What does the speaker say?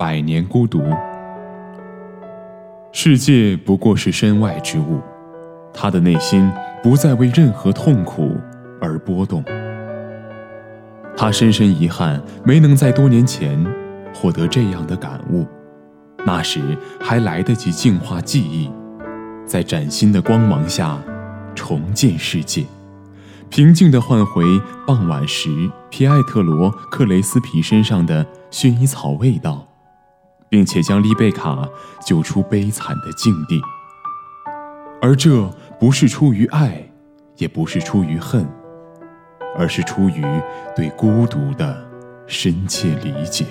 百年孤独。世界不过是身外之物，他的内心不再为任何痛苦而波动。他深深遗憾没能在多年前获得这样的感悟，那时还来得及净化记忆，在崭新的光芒下重建世界，平静地换回傍晚时皮埃特罗·克雷斯皮身上的薰衣草味道。并且将丽贝卡救出悲惨的境地，而这不是出于爱，也不是出于恨，而是出于对孤独的深切理解。